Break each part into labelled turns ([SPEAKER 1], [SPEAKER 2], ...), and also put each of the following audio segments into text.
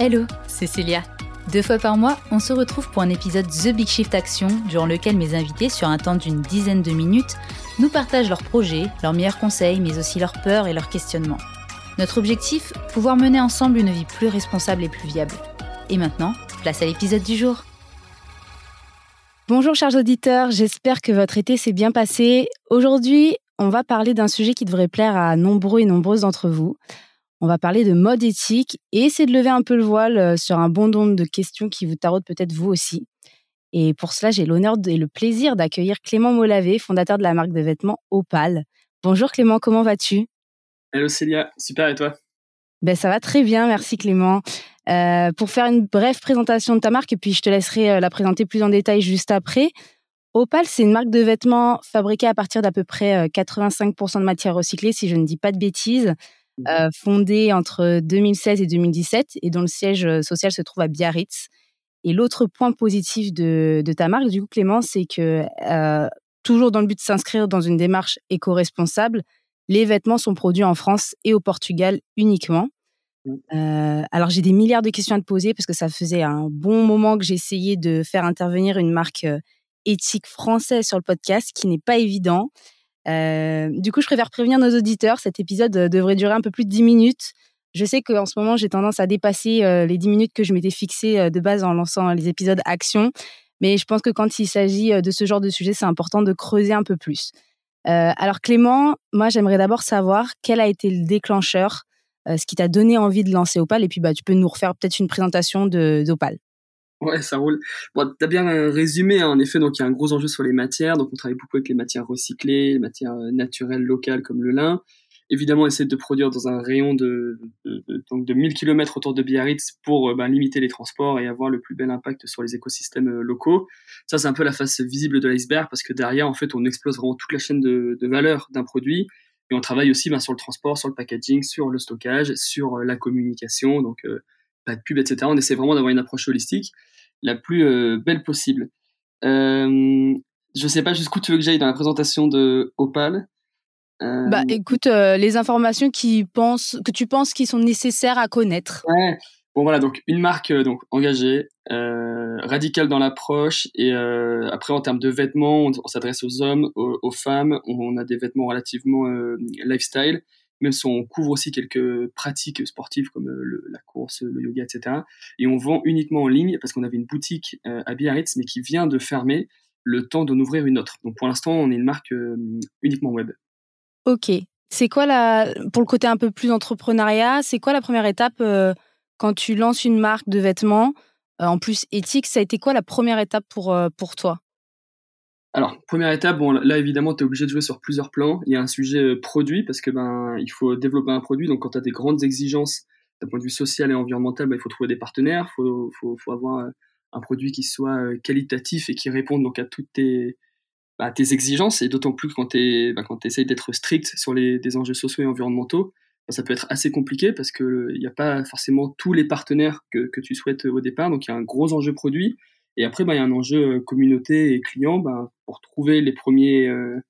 [SPEAKER 1] Hello, c'est Célia. Deux fois par mois, on se retrouve pour un épisode The Big Shift Action, durant lequel mes invités, sur un temps d'une dizaine de minutes, nous partagent leurs projets, leurs meilleurs conseils, mais aussi leurs peurs et leurs questionnements. Notre objectif Pouvoir mener ensemble une vie plus responsable et plus viable. Et maintenant, place à l'épisode du jour.
[SPEAKER 2] Bonjour chers auditeurs, j'espère que votre été s'est bien passé. Aujourd'hui, on va parler d'un sujet qui devrait plaire à nombreux et nombreuses d'entre vous. On va parler de mode éthique et essayer de lever un peu le voile euh, sur un bon nombre de questions qui vous taraudent peut-être vous aussi. Et pour cela, j'ai l'honneur et le plaisir d'accueillir Clément Molavé, fondateur de la marque de vêtements Opal. Bonjour Clément, comment vas-tu?
[SPEAKER 3] Hello Célia, super et toi?
[SPEAKER 2] Ben, Ça va très bien, merci Clément. Euh, pour faire une brève présentation de ta marque, et puis je te laisserai euh, la présenter plus en détail juste après. Opal, c'est une marque de vêtements fabriquée à partir d'à peu près 85% de matières recyclées, si je ne dis pas de bêtises. Mmh. Euh, fondée entre 2016 et 2017 et dont le siège euh, social se trouve à Biarritz. Et l'autre point positif de, ta marque, du coup, Clément, c'est que euh, toujours dans le but de s'inscrire dans une démarche éco-responsable, les vêtements sont produits en France et au Portugal uniquement. Mmh. alors j'ai des milliards de questions à te poser parce que ça faisait un bon moment que j'essayais de faire intervenir une marque éthique française sur le podcast, qui n'est pas évident. Euh, du coup, je préfère prévenir nos auditeurs. Cet épisode euh, devrait durer un peu plus de 10 minutes. Je sais qu'en ce moment, j'ai tendance à dépasser euh, les 10 minutes que je m'étais fixées de base en lançant les épisodes action. Mais je pense que quand il s'agit de ce genre de sujet, c'est important de creuser un peu plus. alors Clément, moi j'aimerais d'abord savoir quel a été le déclencheur, ce qui t'a donné envie de lancer Opal, et puis bah, tu peux nous refaire peut-être une présentation d'Opal.
[SPEAKER 3] Ouais, ça roule. Bon, t'as bien résumé, hein. en effet, donc il y a un gros enjeu sur les matières, donc on travaille beaucoup avec les matières recyclées, les matières euh, naturelles locales comme le lin. Évidemment, on essaie de produire dans un rayon de, donc de 1000 km autour de Biarritz pour euh, ben, limiter les transports et avoir le plus bel impact sur les écosystèmes euh, locaux. Ça, c'est un peu la face visible de l'iceberg parce que derrière, en fait, on explose vraiment toute la chaîne de, de valeur d'un produit. Et on travaille aussi ben, sur le transport, sur le packaging, sur le stockage, sur la communication, donc pas de pub, etc. On essaie vraiment d'avoir une approche holistique la plus euh, belle possible. Euh, je sais pas jusqu'où tu veux que j'aille dans la présentation de Opal.
[SPEAKER 2] Euh, bah, écoute, les informations qui pensent, que tu penses qui sont nécessaires à connaître.
[SPEAKER 3] Ouais. Bon voilà, donc une marque donc engagée, radicale dans l'approche et après en termes de vêtements, on, s'adresse aux hommes, aux, femmes, on, a des vêtements relativement lifestyle même si on couvre aussi quelques pratiques sportives comme euh, la course, le yoga, etc. Et on vend uniquement en ligne parce qu'on avait une boutique euh, à Biarritz, mais qui vient de fermer le temps d'en ouvrir une autre. Donc pour l'instant, on est une marque euh, uniquement web.
[SPEAKER 2] Ok. C'est quoi la, pour le côté un peu plus entrepreneuriat, c'est quoi la première étape quand tu lances une marque de vêtements En plus éthique, ça a été quoi la première étape pour, pour toi?
[SPEAKER 3] Alors, première étape, bon, là évidemment, tu es obligé de jouer sur plusieurs plans. Il y a un sujet euh, produit parce que ben il faut développer un produit. Donc, quand tu as des grandes exigences d'un point de vue social et environnemental, ben, il faut trouver des partenaires. Il faut, faut, faut, avoir euh, un produit qui soit euh, qualitatif et qui réponde donc à toutes tes, bah, tes exigences. Et d'autant plus quand tu quand essayes d'être strict sur les des enjeux sociaux et environnementaux, ben, ça peut être assez compliqué parce qu'il n'y a pas forcément tous les partenaires que, que tu souhaites au départ. Donc, il y a un gros enjeu produit. Et après, bah, il y a un enjeu euh, communauté et client bah, pour trouver les premiers, euh,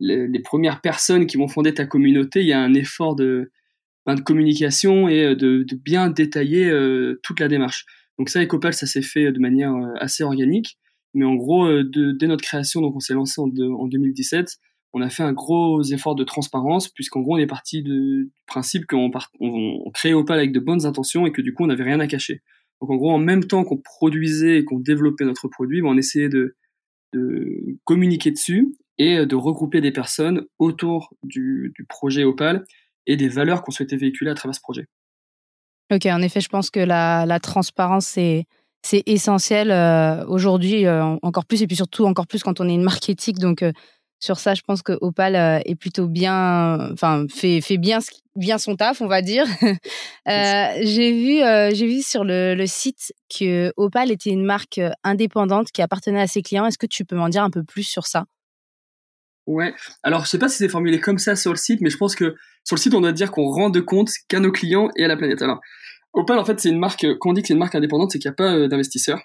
[SPEAKER 3] les, premières personnes qui vont fonder ta communauté. Il y a un effort de, bah, de communication et euh, de, de bien détailler toute la démarche. Donc ça, Ecopal, ça s'est fait de manière assez organique. Mais en gros, dès notre création, donc on s'est lancé en, en, 2017, on a fait un gros effort de transparence, puisqu'en gros, on est parti du principe qu'on on, on créait Opal avec de bonnes intentions et que du coup, on n'avait rien à cacher. Donc en gros, en même temps qu'on produisait et qu'on développait notre produit, ben, on essayait de, communiquer dessus et de regrouper des personnes autour du, projet Opal et des valeurs qu'on souhaitait véhiculer à travers ce projet.
[SPEAKER 2] Ok, en effet, je pense que la, transparence, c'est, essentiel euh, aujourd'hui, euh, encore plus, et puis surtout encore plus quand on est une éthique. Donc, euh, sur ça, je pense que Opal euh, est plutôt bien, enfin fait fait bien bien son taf, on va dire. euh, j'ai vu euh, j'ai vu sur le, le, site que Opal était une marque indépendante qui appartenait à ses clients. Est-ce que tu peux m'en dire un peu plus sur ça?
[SPEAKER 3] Ouais. Alors je sais pas si c'est formulé comme ça sur le site, mais je pense que sur le site on doit dire qu'on rend de compte qu'à nos clients et à la planète. Alors Opal en fait c'est une marque, quand on dit que c'est une marque indépendante, c'est qu'il n'y a pas d'investisseurs.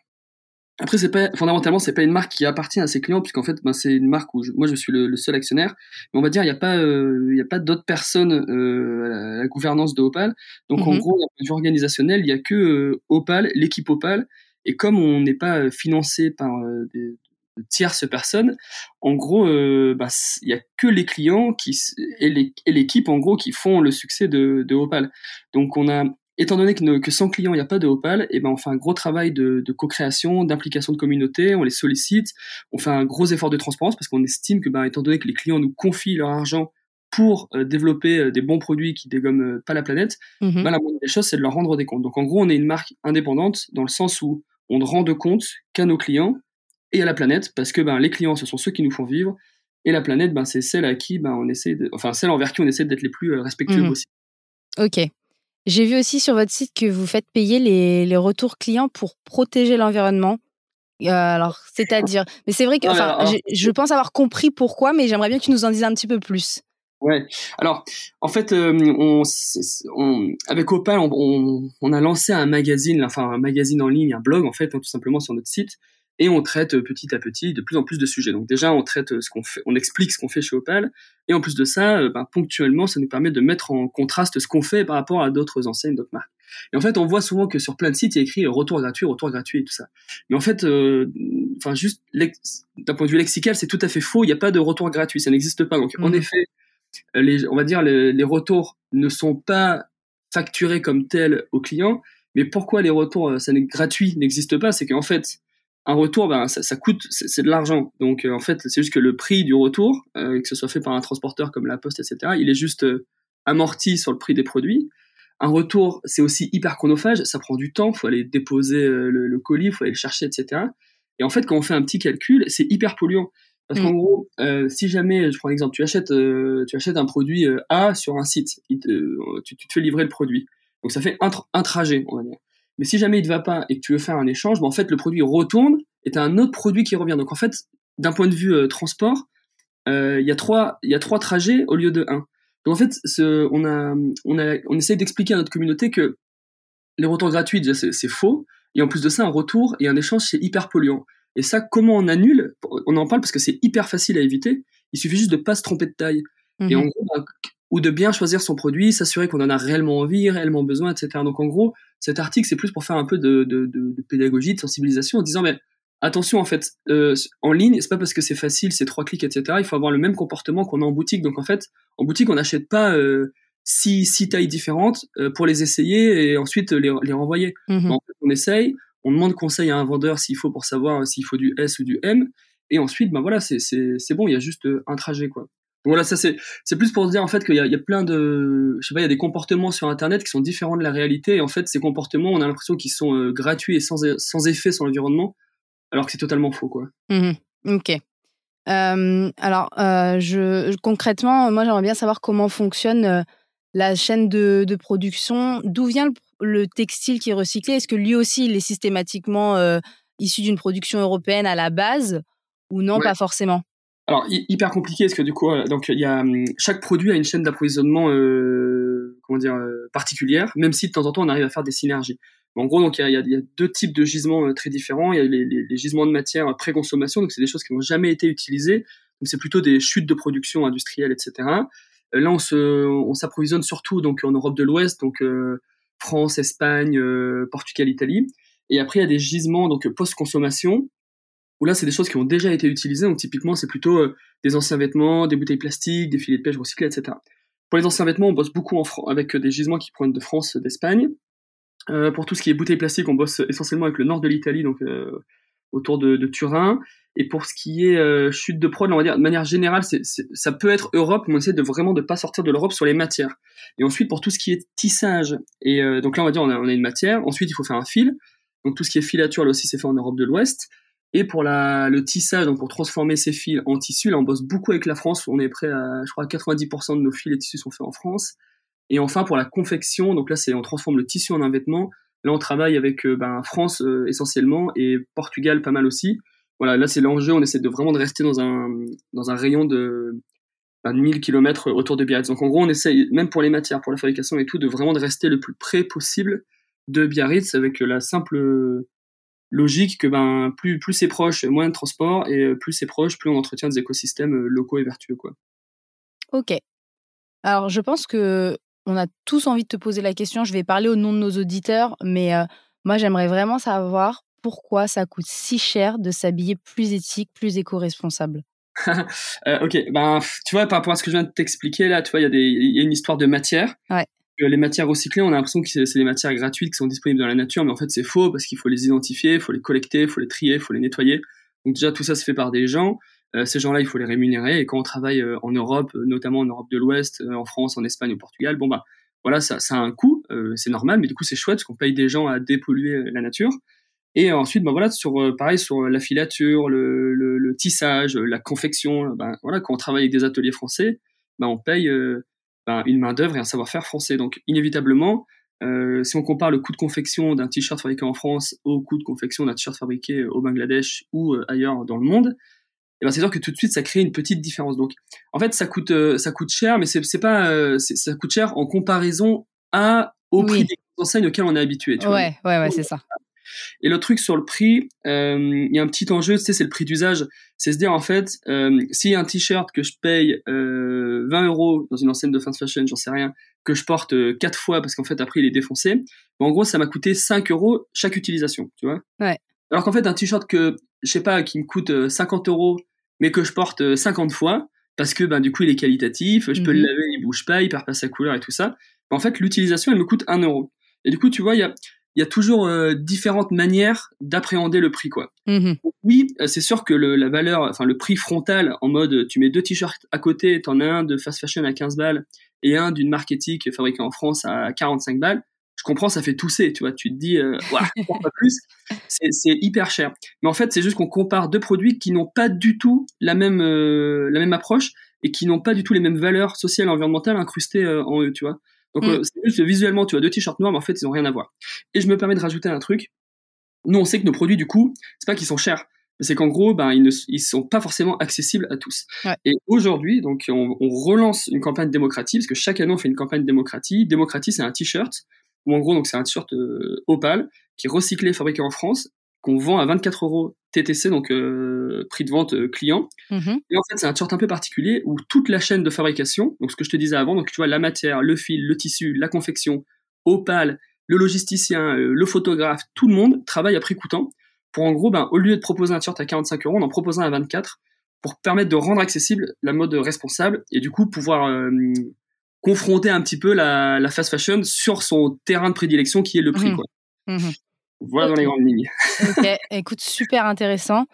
[SPEAKER 3] Après, c'est pas fondamentalement, c'est pas une marque qui appartient à ses clients, puisqu'en fait, ben, c'est une marque où moi je suis le, seul actionnaire. Mais on va dire, il n'y a pas, euh, il y a pas d'autres personnes euh, à, la, gouvernance de Opal. Donc en mhm. gros, d'un point de vue organisationnel, il y a que euh, Opal, l'équipe Opal. Et comme on n'est pas financé par des tierces personnes, en gros, bah, il y a que les clients qui et l'équipe en gros qui font le succès de, de Opal. Donc on a étant donné que, que sans clients, il n'y a pas de Opal, et eh ben on fait un gros travail de, de co-création, d'implication de communauté, on les sollicite, on fait un gros effort de transparence parce qu'on estime que, ben, étant donné que les clients nous confient leur argent pour euh, développer euh, des bons produits qui dégomment euh, pas la planète, mhm. ben, la moindre des choses, c'est de leur rendre des comptes. Donc en gros, on est une marque indépendante dans le sens où on ne rend de compte qu'à nos clients et à la planète parce que ben, les clients, ce sont ceux qui nous font vivre et la planète, ben, c'est celle à qui ben, on essaie de, enfin celle envers qui on essaie d'être les plus respectueux mhm. possible.
[SPEAKER 2] Ok. J'ai vu aussi sur votre site que vous faites payer les, les retours clients pour protéger l'environnement. Euh, alors, c'est-à-dire, mais c'est vrai que, enfin, je, pense avoir compris pourquoi, mais j'aimerais bien que tu nous en dises un petit peu plus.
[SPEAKER 3] Ouais. Alors, en fait, euh, on, on, avec Opal, on, on, a lancé un magazine, enfin un magazine en ligne, un blog en fait, hein, tout simplement sur notre site, et on traite euh, petit à petit de plus en plus de sujets. Donc déjà, on traite euh, ce qu'on fait, on explique ce qu'on fait chez Opal, et en plus de ça, euh, ben, ponctuellement, ça nous permet de mettre en contraste ce qu'on fait par rapport à d'autres enseignes, d'autres marques. Et en fait, on voit souvent que sur plein de sites, il y a écrit retour gratuit, retour gratuit et tout ça. Mais en fait, enfin juste d'un point de vue lexical, c'est tout à fait faux. Il n'y a pas de retour gratuit, ça n'existe pas. Donc en mmh. effet, les, on va dire les, les retours ne sont pas facturés comme tels aux clients. Mais pourquoi les retours ça n'est gratuit n'existe pas? C'est qu'en fait, un retour, ben, ça, ça coûte, c'est de l'argent. Donc euh, en fait, c'est juste que le prix du retour, euh, que ce soit fait par un transporteur comme la Poste, etc., il est juste euh, amorti sur le prix des produits. Un retour, c'est aussi hyper chronophage, ça prend du temps, faut aller déposer le, le, colis, faut aller le chercher, etc. Et en fait, quand on fait un petit calcul, c'est hyper polluant. Parce qu'en mm. gros, si jamais, je prends un exemple, tu achètes, tu achètes un produit A sur un site, tu, tu, te fais livrer le produit. Donc ça fait un, un trajet, on va dire. Mais si jamais il ne va pas et que tu veux faire un échange, ben en fait, le produit retourne et tu as un autre produit qui revient. Donc en fait, d'un point de vue euh, transport, euh, il y a trois y a trois trajets au lieu de un. Donc en fait, ce, on a on a on essaye d'expliquer à notre communauté que les retours gratuits déjà c'est faux et en plus de ça un retour et un échange c'est hyper polluant. Et ça comment on annule? On en parle parce que c'est hyper facile à éviter. Il suffit juste de pas se tromper de taille. Et en mmh gros, bah, ou de bien choisir son produit, s'assurer qu'on en a réellement envie, réellement besoin, etc. Donc en gros, cet article, c'est plus pour faire un peu de, de, de, pédagogie, de sensibilisation, en disant, mais attention, en fait, euh, en ligne, c'est pas parce que c'est facile, c'est trois clics, etc. Il faut avoir le même comportement qu'on a en boutique. Donc en fait, en boutique, on n'achète pas euh, six, six, tailles différentes euh, pour les essayer et ensuite les, les renvoyer. Mmh en fait, on essaye, on demande conseil à un vendeur s'il faut pour savoir s'il faut du S ou du M. Et ensuite, ben voilà, c'est bon, il y a juste un trajet, quoi voilà, ça c'est c'est plus pour se dire en fait qu'il y a, il y a plein de je sais pas, il y a des comportements sur internet qui sont différents de la réalité. Et en fait ces comportements, on a l'impression qu'ils sont euh, gratuits et sans sans effet sur l'environnement alors que c'est totalement faux quoi.
[SPEAKER 2] Mmh OK. Euh, alors euh, je concrètement, moi j'aimerais bien savoir comment fonctionne la chaîne de, de production, d'où vient le, le, textile qui est recyclé? Est-ce que lui aussi il est systématiquement issu d'une production européenne à la base ou non, pas forcément?
[SPEAKER 3] Alors hyper compliqué parce que du coup euh, donc il y a hum, chaque produit a une chaîne d'approvisionnement euh, comment dire euh, particulière même si de temps en temps on arrive à faire des synergies. En gros donc il y a, y a, deux types de gisements euh, très différents. Il y a les, les, les gisements de matière pré-consommation donc c'est des choses qui n'ont jamais été utilisées. Donc c'est plutôt des chutes de production industrielle etc là on se on s'approvisionne surtout donc en Europe de l'Ouest donc France Espagne Portugal Italie. Et après il y a des gisements donc post-consommation là, c'est des choses qui ont déjà été utilisées. Donc, typiquement, c'est plutôt euh, des anciens vêtements, des bouteilles plastiques, des filets de pêche recyclés, etc. Pour les anciens vêtements, on bosse beaucoup en avec euh, des gisements qui proviennent de France, d'Espagne. Euh, pour tout ce qui est bouteilles plastiques, on bosse essentiellement avec le nord de l'Italie, donc autour de, Turin. Et pour ce qui est chute de prod, on va dire de manière générale, ça peut être Europe, mais on essaie de vraiment de pas sortir de l'Europe sur les matières. Et ensuite, pour tout ce qui est tissage, et donc là, on va dire on a, on a, une matière. Ensuite, il faut faire un fil. Donc tout ce qui est filature, là aussi, c'est fait en Europe de l'Ouest. Et pour le tissage, donc pour transformer ces fils en tissus, là on bosse beaucoup avec la France. On est prêt à, je crois, 90% de nos fils et tissus sont faits en France. Et enfin pour la confection, donc là c'est on transforme le tissu en un vêtement. Là on travaille avec euh, ben, France euh, essentiellement et Portugal pas mal aussi. Voilà, là c'est l'enjeu. On essaie de vraiment de rester dans un dans un rayon de ben, 1000 km autour de Biarritz. Donc en gros on essaie même pour les matières, pour la fabrication et tout, de vraiment de rester le plus près possible de Biarritz avec la simple logique que ben plus plus c'est proche, moins de transport et plus c'est proche, plus on entretient des écosystèmes locaux et vertueux quoi.
[SPEAKER 2] Ok. Alors je pense que on a tous envie de te poser la question. Je vais parler au nom de nos auditeurs, mais moi j'aimerais vraiment savoir pourquoi ça coûte si cher de s'habiller plus éthique, plus éco-responsable.
[SPEAKER 3] euh, ok, ben tu vois par rapport à ce que je viens de t'expliquer là, tu vois il y a des il y a une histoire de matière.
[SPEAKER 2] Ouais.
[SPEAKER 3] Les matières recyclées, on a l'impression que c'est des matières gratuites qui sont disponibles dans la nature, mais en fait c'est faux parce qu'il faut les identifier, il faut les collecter, il faut les trier, il faut les nettoyer. Donc déjà tout ça se fait par des gens. Euh, ces gens-là, il faut les rémunérer. Et quand on travaille euh, en Europe, euh, notamment en Europe de l'Ouest, en France, en Espagne, au Portugal, bon bah voilà, ça, ça a un coût, c'est normal, mais du coup c'est chouette parce qu'on paye des gens à dépolluer la nature. Et ensuite, bah voilà, sur pareil sur la filature, le, tissage, la confection, bah, voilà, quand on travaille avec des ateliers français, bah on paye une main d'œuvre et un savoir-faire français. Donc inévitablement, euh, si on compare le coût de confection d'un t-shirt fabriqué en France au coût de confection d'un t-shirt fabriqué au Bangladesh ou ailleurs dans le monde, eh ben c'est sûr que tout de suite ça crée une petite différence. Donc en fait ça coûte euh, ça coûte cher, mais c'est pas euh, ça coûte cher en comparaison à au prix des enseignes auxquelles on est habitué.
[SPEAKER 2] Tu ouais, ouais, ouais, c'est ça.
[SPEAKER 3] Et le truc sur le prix, euh, il y a un petit enjeu, tu sais, c'est le prix d'usage. C'est se dire en fait, euh, s'il y a un t-shirt que je paye euh, 20 euros dans une enseigne de fast fashion, j'en sais rien, que je porte quatre fois parce qu'en fait après il est défoncé, ben, en gros ça m'a coûté 5 euros chaque utilisation, tu vois.
[SPEAKER 2] Ouais.
[SPEAKER 3] Alors qu'en fait un t-shirt que je sais pas qui me coûte 50 euros mais que je porte 50 euh, fois parce que ben du coup il est qualitatif, je peux le mhm. laver, il bouge pas, il perd pas sa couleur et tout ça. En fait, l'utilisation elle me coûte 1 euro. Et du coup, tu vois, il y a il y a toujours euh, différentes manières d'appréhender le prix quoi.
[SPEAKER 2] Mhm.
[SPEAKER 3] Oui, euh, c'est sûr que le, la valeur, enfin le prix frontal en mode tu mets deux t-shirts à côté, t'en as un de fast fashion à 15 balles et un d'une marque éthique fabriquée en France à 45 balles je comprends, ça fait tousser, tu vois. Tu te dis, euh, pas plus, c'est hyper cher. Mais en fait, c'est juste qu'on compare deux produits qui n'ont pas du tout la même, euh, la même approche et qui n'ont pas du tout les mêmes valeurs sociales et environnementales incrustées euh, en eux, tu vois. Donc, mm. euh, c'est juste visuellement, tu vois, deux t-shirts noirs, mais en fait, ils n'ont rien à voir. Et je me permets de rajouter un truc. Nous, on sait que nos produits, du coup, c'est pas qu'ils sont chers, c'est qu'en gros, ben, ils ne ils sont pas forcément accessibles à tous. Et aujourd'hui, donc, on, on, relance une campagne démocratie, parce que chaque année, on fait une campagne démocratie. Démocratie, c'est un t-shirt ou en gros, donc c'est un t-shirt euh, Opal qui est recyclé, fabriqué en France, qu'on vend à 24 euros TTC, donc euh, prix de vente euh, client.
[SPEAKER 2] Mm-hmm.
[SPEAKER 3] Et en fait, c'est un t-shirt un peu particulier où toute la chaîne de fabrication, donc ce que je te disais avant, donc tu vois la matière, le fil, le tissu, la confection, Opal, le logisticien, le photographe, tout le monde travaille à prix coûtant pour en gros, ben, au lieu de proposer un t-shirt à 45 euros, on en propose un à 24 pour permettre de rendre accessible la mode responsable et du coup pouvoir confronter un petit peu la, la, fast fashion sur son terrain de prédilection qui est le prix.
[SPEAKER 2] Mmh.
[SPEAKER 3] Quoi.
[SPEAKER 2] Mmh.
[SPEAKER 3] Voilà dans les grandes lignes.
[SPEAKER 2] ok, écoute, super intéressant.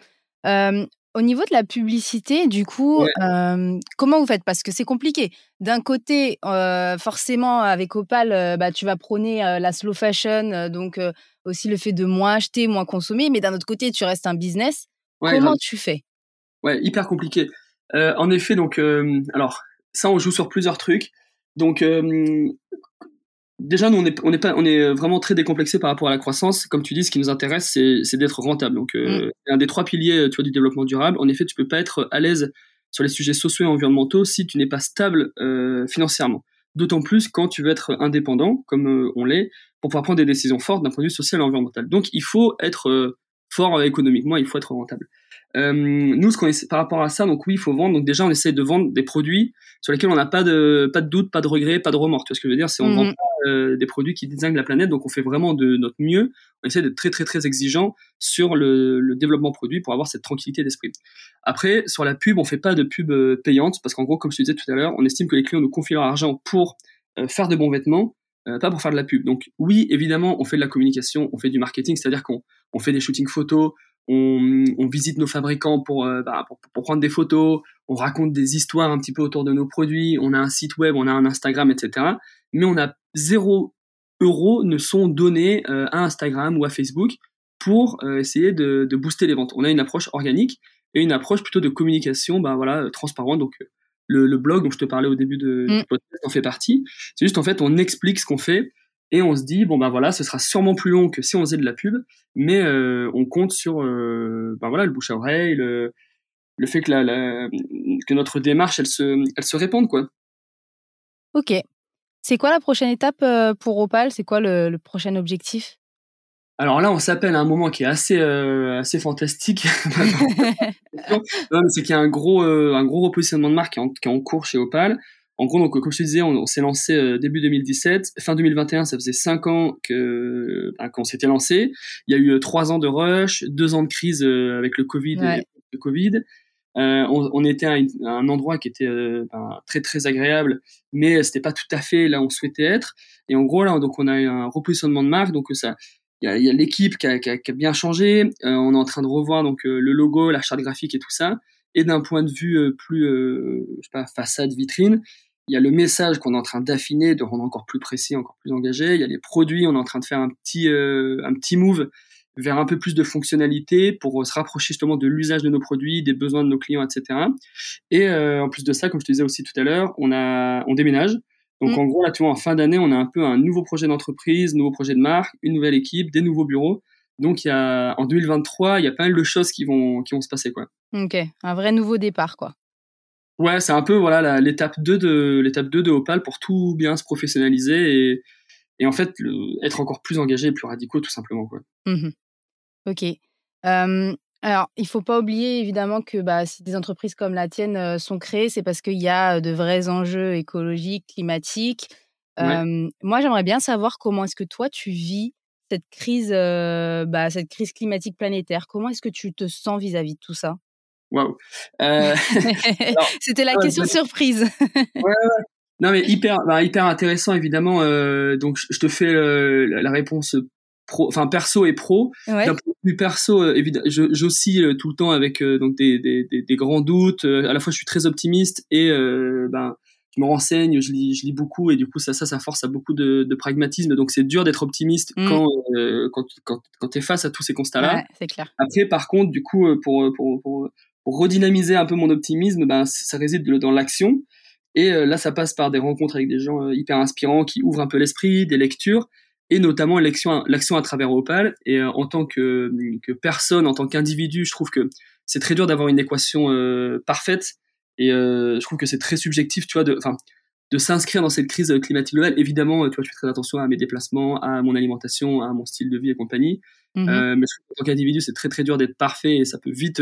[SPEAKER 2] Euh, au niveau de la publicité, du coup, euh, comment vous faites? Parce que c'est compliqué. D'un côté, euh, forcément, avec Opal, bah, tu vas prôner la slow fashion, donc aussi le fait de moins acheter, moins consommer. Mais d'un autre côté, tu restes un business. comment tu fais?
[SPEAKER 3] Ouais, hyper compliqué. en effet, donc, alors, ça, on joue sur plusieurs trucs. Donc déjà nous on est on est pas on est vraiment très décomplexé par rapport à la croissance. Comme tu dis, ce qui nous intéresse c'est d'être rentable. Donc euh, mm. un des trois piliers tu vois du développement durable. En effet, tu peux pas être à l'aise sur les sujets sociaux et environnementaux si tu n'es pas stable euh, financièrement. D'autant plus quand tu veux être indépendant, comme on l'est, pour pouvoir prendre des décisions fortes d'un point de vue social et environnemental. Donc il faut être fort économiquement, il faut être rentable. Euh, nous, ce qu'on essaie, par rapport à ça, donc oui, il faut vendre. Donc déjà, on essaie de vendre des produits sur lesquels on n'a pas de pas de doute, pas de regret, pas de remords. Tu vois ce que je veux dire? C'est on vend mhm. pas euh, des produits qui désignent la planète. Donc on fait vraiment de notre mieux. On essaie d'être très très très exigeant sur le, le développement produit pour avoir cette tranquillité d'esprit. Après, sur la pub, on fait pas de pub euh, payante parce qu'en gros, comme je te disais tout à l'heure, on estime que les clients nous confient leur argent pour faire de bons vêtements. pas pour faire de la pub. Donc oui, évidemment, on fait de la communication, on fait du marketing, c'est-à-dire qu'on on fait des shootings photos, on, visite nos fabricants euh, bah, pour, pour, prendre des photos, on raconte des histoires un petit peu autour de nos produits, on a un site web, on a un Instagram, etc. Mais on a zéro euro ne sont donnés euh, à Instagram ou à Facebook pour euh, essayer de, booster les ventes. On a une approche organique et une approche plutôt de communication, bah voilà, transparente. Donc le, blog dont je te parlais au début de, du mm. podcast en fait partie. C'est juste en fait on explique ce qu'on fait et on se dit bon ben voilà ce sera sûrement plus long que si on faisait de la pub mais euh, on compte sur euh, ben voilà le bouche à oreille le, le fait que la, que notre démarche elle se elle se répande quoi
[SPEAKER 2] ok c'est quoi la prochaine étape euh, pour Opal? C'est quoi le, prochain objectif?
[SPEAKER 3] Alors là, on s'appelle à un moment qui est assez euh, assez fantastique. c'est qu'il y a un gros un gros repositionnement de marque qui est, en, qui est en cours chez Opal. En gros, donc comme je te disais, on, s'est lancé euh, début 2017, fin 2021, ça faisait cinq ans que ben, qu'on s'était lancé. Il y a eu trois ans de rush, deux ans de crise avec le Covid, le Covid. On, on, était à, un endroit qui était ben, très très agréable, mais c'était pas tout à fait là où on souhaitait être. Et en gros là, donc on a eu un repositionnement de marque, donc ça il y a, l'équipe qui a, qui, a, qui a, bien changé. Euh, on est en train de revoir donc euh, le logo, la charte graphique et tout ça. Et d'un point de vue euh, plus, je sais pas, façade, vitrine, il y a le message qu'on est en train d'affiner, de rendre encore plus précis, encore plus engagé. Il y a les produits, on est en train de faire un petit, un petit move vers un peu plus de fonctionnalité pour se rapprocher justement de l'usage de nos produits, des besoins de nos clients, etc. Et en plus de ça, comme je te disais aussi tout à l'heure, on a, on déménage. Donc mm. en gros, là, tu vois, en fin d'année, on a un peu un nouveau projet d'entreprise, nouveau projet de marque, une nouvelle équipe, des nouveaux bureaux. Donc il y a, en 2023, il y a pas mal de choses qui vont, qui vont se passer, quoi.
[SPEAKER 2] Ok, un vrai nouveau départ, quoi.
[SPEAKER 3] Ouais, c'est un peu voilà l'étape 2 de l'étape 2 de Opal pour tout bien se professionnaliser et, et en fait être encore plus engagé et plus radicaux tout simplement quoi.
[SPEAKER 2] Mmh ok. Euh, alors, il faut pas oublier évidemment que bah, si des entreprises comme la tienne sont créées, c'est parce qu'il y a de vrais enjeux écologiques, climatiques. moi, j'aimerais bien savoir comment est-ce que toi tu vis cette crise, bah, cette crise climatique planétaire. Comment est-ce que tu te sens vis-à-vis de tout ça?
[SPEAKER 3] Waouh
[SPEAKER 2] euh, C'était la question surprise.
[SPEAKER 3] ouais, Non mais hyper, bah, hyper intéressant évidemment. donc je te fais la réponse enfin perso et pro. D'un point de vue perso, euh, évidemment, j'oscille euh, tout le temps avec euh, donc des, des, des, grands doutes. à la fois, je suis très optimiste et ben je me renseigne, je lis, je lis beaucoup et du coup ça, ça, ça force à beaucoup de, de pragmatisme. Donc c'est dur d'être optimiste mmh. quand, quand, quand, quand tu es face à tous ces constats-là.
[SPEAKER 2] Ouais, c'est clair.
[SPEAKER 3] Après, par contre, du coup, pour, pour, pour, pour redynamiser un peu mon optimisme, ben ça réside dans l'action. Et là, ça passe par des rencontres avec des gens hyper inspirants qui ouvrent un peu l'esprit, des lectures et notamment l'action à travers Opal. Et euh, en tant que que personne en tant qu'individu je trouve que c'est très dur d'avoir une équation euh, parfaite. Et euh, je trouve que c'est très subjectif tu vois de de s'inscrire dans cette crise climatique globale. Évidemment tu vois je fais très attention à mes déplacements à mon alimentation à mon style de vie et compagnie. Mmh mais en tant qu'individu c'est très très dur d'être parfait et ça peut vite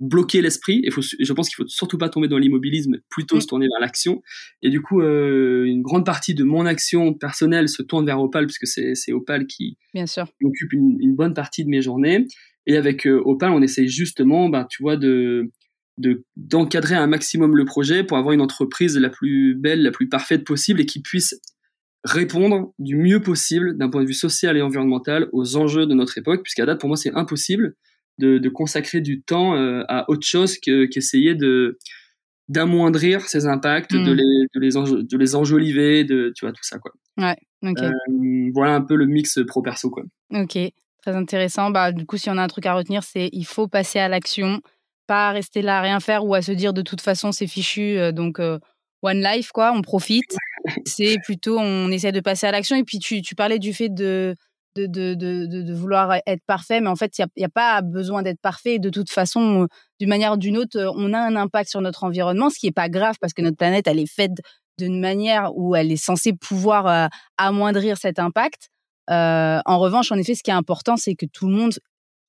[SPEAKER 3] bloquer l'esprit. Et je pense qu'il faut surtout pas tomber dans l'immobilisme, plutôt mm. se tourner vers l'action. Et du coup, euh, une grande partie de mon action personnelle se tourne vers Opal, puisque c'est Opal qui,
[SPEAKER 2] Bien sûr.
[SPEAKER 3] occupe une, bonne partie de mes journées. Et avec euh, Opal, on essaye justement, ben, tu vois, de d'encadrer un maximum le projet pour avoir une entreprise la plus belle, la plus parfaite possible et qui puisse répondre du mieux possible d'un point de vue social et environnemental aux enjeux de notre époque, puisqu'à date, pour moi, c'est impossible de, de, consacrer du temps euh, à autre chose qu'essayer de d'amoindrir ces impacts, de, mm. les, de, les de les enjoliver, de, tu vois, tout ça, quoi.
[SPEAKER 2] Ouais, ok. Euh,
[SPEAKER 3] voilà un peu le mix pro-perso, quoi.
[SPEAKER 2] Ok, très intéressant. Bah, du coup, si on a un truc à retenir, c'est il faut passer à l'action, pas rester là à rien faire ou à se dire de toute façon c'est fichu, euh, donc one life, quoi, on profite. c'est plutôt, on essaie de passer à l'action. Et puis, tu, tu parlais du fait de de, de, de, de, vouloir être parfait, mais en fait, il n'y a, a, pas besoin d'être parfait. De toute façon, d'une manière ou d'une autre, on a un impact sur notre environnement, ce qui n'est pas grave parce que notre planète, elle est faite d'une manière où elle est censée pouvoir euh, amoindrir cet impact. Euh, en revanche, en effet, ce qui est important, c'est que tout le monde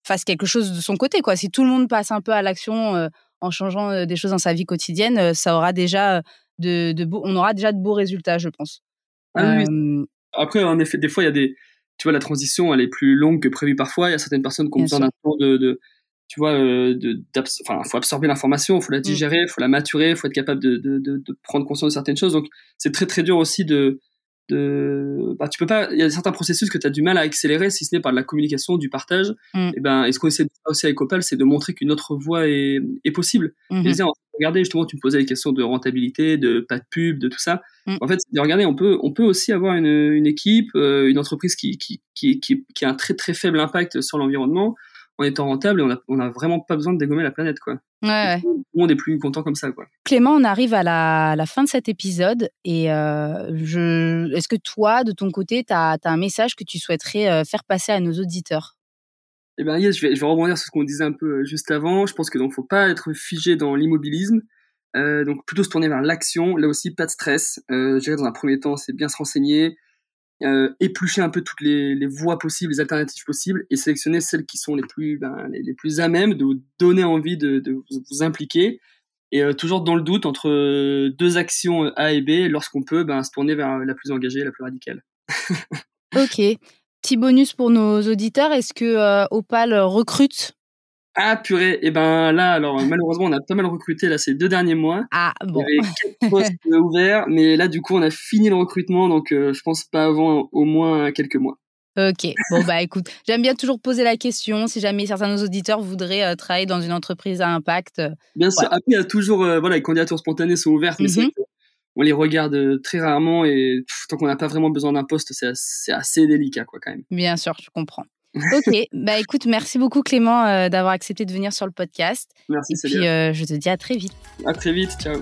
[SPEAKER 2] fasse quelque chose de son côté. Quoi. Si tout le monde passe un peu à l'action euh, en changeant des choses dans sa vie quotidienne, ça aura déjà de, de on aura déjà de beaux résultats, je pense.
[SPEAKER 3] Ah Après, en effet, des fois, il y a des tu vois, la transition, elle est plus longue que prévu parfois. Il y a certaines personnes qui ont besoin d'un temps de, de, tu vois, euh, de, enfin, faut absorber l'information, faut la mm. digérer, faut la maturer, faut être capable de, de, de, prendre conscience de certaines choses. Donc, c'est très très dur aussi de, de, bah, tu peux pas, il y a certains processus que tu as du mal à accélérer si ce n'est par la communication, du partage. Mm. Et ben, et ce qu'on essaie de faire aussi avec Opal, c'est de montrer qu'une autre voie est, est possible. Mm-hmm. Et dire, regardez, justement, tu me posais les questions de rentabilité, de pas de pub, de tout ça. Mm. En fait, regardez, on peut, on peut aussi avoir une, une équipe, euh, une entreprise qui, qui, qui, qui, a un très très faible impact sur l'environnement en étant rentable et on a, on a vraiment pas besoin de dégommer la planète, quoi.
[SPEAKER 2] Ouais,
[SPEAKER 3] Tout le monde est plus content comme ça, quoi.
[SPEAKER 2] Clément, on arrive à la, la fin de cet épisode et euh, je, est-ce que toi, de ton côté, tu as, un message que tu souhaiterais euh, faire passer à nos auditeurs?
[SPEAKER 3] Eh bien, yes, je vais, rebondir sur ce qu'on disait un peu euh, juste avant. Je pense que donc faut pas être figé dans l'immobilisme. Euh, donc plutôt se tourner vers l'action. Là aussi, pas de stress. Euh, je dirais dans un premier temps, c'est bien se renseigner, éplucher un peu toutes les, les, voies possibles, les alternatives possibles, et sélectionner celles qui sont les plus, ben, les, plus à même de vous donner envie de, de vous, impliquer. Et toujours dans le doute entre deux actions A et B, lorsqu'on peut ben, se tourner vers la plus engagée, la plus radicale.
[SPEAKER 2] ok. Petit bonus pour nos auditeurs, est-ce que Opal recrute?
[SPEAKER 3] Ah purée, et eh ben là alors malheureusement on a pas mal recruté là ces deux derniers mois.
[SPEAKER 2] Ah bon.
[SPEAKER 3] Il y avait quatre postes ouverts, mais là du coup on a fini le recrutement donc euh, je pense pas avant au moins quelques mois.
[SPEAKER 2] Ok, bon bah écoute, j'aime bien toujours poser la question si jamais certains de nos auditeurs voudraient euh, travailler dans une entreprise à impact. Euh,
[SPEAKER 3] bien sûr, après il y a toujours voilà les candidatures spontanées sont ouvertes, mais mm on les regarde très rarement et tant qu'on n'a pas vraiment besoin d'un poste c'est assez délicat quoi quand même.
[SPEAKER 2] Bien sûr, je comprends. Ok, bah écoute, merci beaucoup Clément euh, d'avoir accepté de venir sur le podcast.
[SPEAKER 3] Merci,
[SPEAKER 2] Et puis euh, je te dis à très vite.
[SPEAKER 3] À très vite, ciao.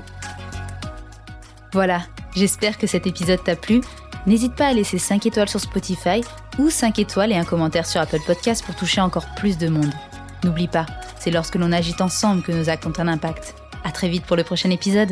[SPEAKER 1] Voilà, j'espère que cet épisode t'a plu. N'hésite pas à laisser 5 étoiles sur Spotify ou 5 étoiles et un commentaire sur Apple Podcast pour toucher encore plus de monde. N'oublie pas, c'est lorsque l'on agit ensemble que nos actes ont un impact. À très vite pour le prochain épisode.